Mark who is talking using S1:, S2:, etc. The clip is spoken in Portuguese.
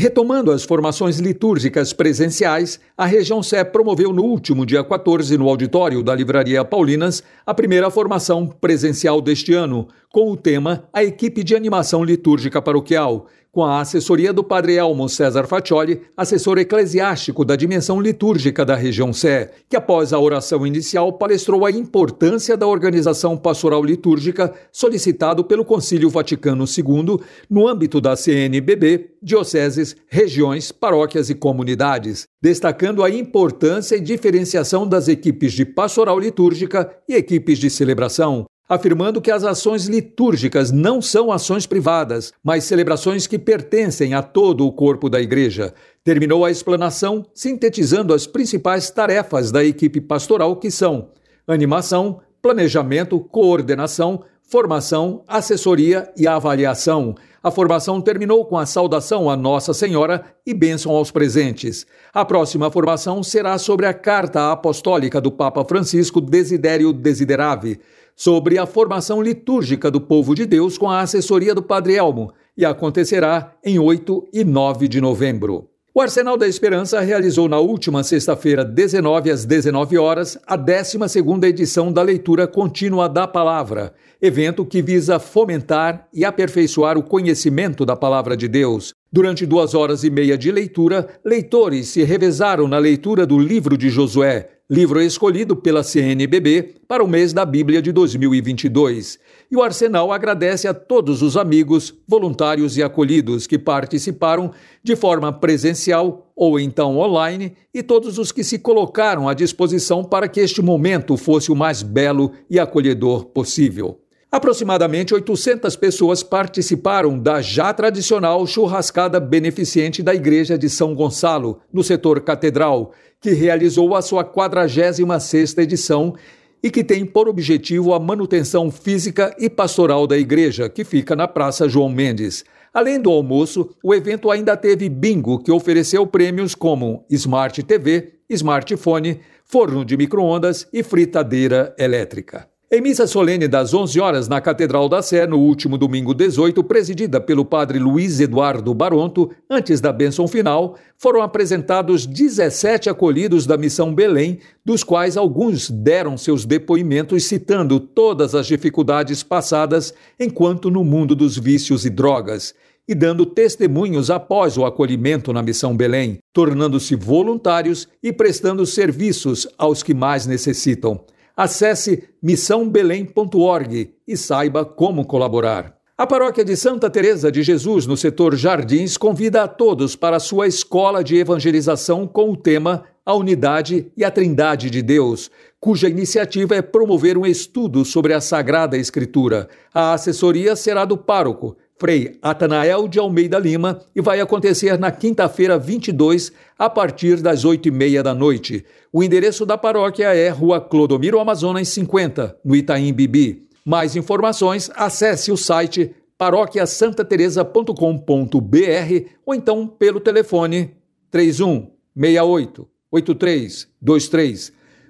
S1: Retomando as formações litúrgicas presenciais, a região Sé promoveu no último dia 14, no auditório da Livraria Paulinas, a primeira formação presencial deste ano, com o tema A Equipe de Animação Litúrgica Paroquial, com a assessoria do Padre Elmo César Faccioli, assessor eclesiástico da dimensão litúrgica da região Sé, que após a oração inicial palestrou a importância da organização pastoral litúrgica solicitado pelo Concílio Vaticano II no âmbito da CNBB, dioceses, regiões, paróquias e comunidades, destacando a importância e diferenciação das equipes de pastoral litúrgica e equipes de celebração, afirmando que as ações litúrgicas não são ações privadas, mas celebrações que pertencem a todo o corpo da Igreja. Terminou a explanação sintetizando as principais tarefas da equipe pastoral, que são animação, planejamento, coordenação, formação, assessoria e avaliação. A formação terminou com a saudação a Nossa Senhora e bênção aos presentes. A próxima formação será sobre a carta apostólica do Papa Francisco Desidério Desiderave sobre a formação litúrgica do povo de Deus com a assessoria do Padre Elmo e acontecerá em 8 e 9 de novembro. O Arsenal da Esperança realizou na última sexta-feira, 19 às 19 horas, a 12ª edição da leitura contínua da palavra, evento que visa fomentar e aperfeiçoar o conhecimento da palavra de Deus. Durante duas horas e meia de leitura, leitores se revezaram na leitura do livro de Josué, livro escolhido pela CNBB para o mês da Bíblia de 2022. E o Arsenal agradece a todos os amigos, voluntários e acolhidos que participaram de forma presencial ou então online e todos os que se colocaram à disposição para que este momento fosse o mais belo e acolhedor possível. Aproximadamente 800 pessoas participaram da já tradicional churrascada beneficente da Igreja de São Gonçalo, no setor catedral, que realizou a sua 46ª edição e que tem por objetivo a manutenção física e pastoral da igreja, que fica na Praça João Mendes. Além do almoço, o evento ainda teve bingo, que ofereceu prêmios como Smart TV, smartphone, forno de microondas e fritadeira elétrica. Em missa solene das 11 horas na Catedral da Sé, no último domingo 18, presidida pelo padre Luiz Eduardo Baronto, antes da bênção final, foram apresentados 17 acolhidos da Missão Belém, dos quais alguns deram seus depoimentos citando todas as dificuldades passadas enquanto no mundo dos vícios e drogas e dando testemunhos após o acolhimento na Missão Belém, tornando-se voluntários e prestando serviços aos que mais necessitam. Acesse missãobelém.org e saiba como colaborar. A paróquia de Santa Teresa de Jesus, no setor Jardins, convida a todos para a sua escola de evangelização com o tema A Unidade e a Trindade de Deus, cuja iniciativa é promover um estudo sobre a Sagrada Escritura. A assessoria será do pároco, Frei Atanael de Almeida Lima e vai acontecer na quinta-feira 22, a partir das oito e meia da noite. O endereço da paróquia é Rua Clodomiro Amazonas 50, no Itaim Bibi. Mais informações, acesse o site paroquiasantateresa.com.br ou então pelo telefone 31 68 8323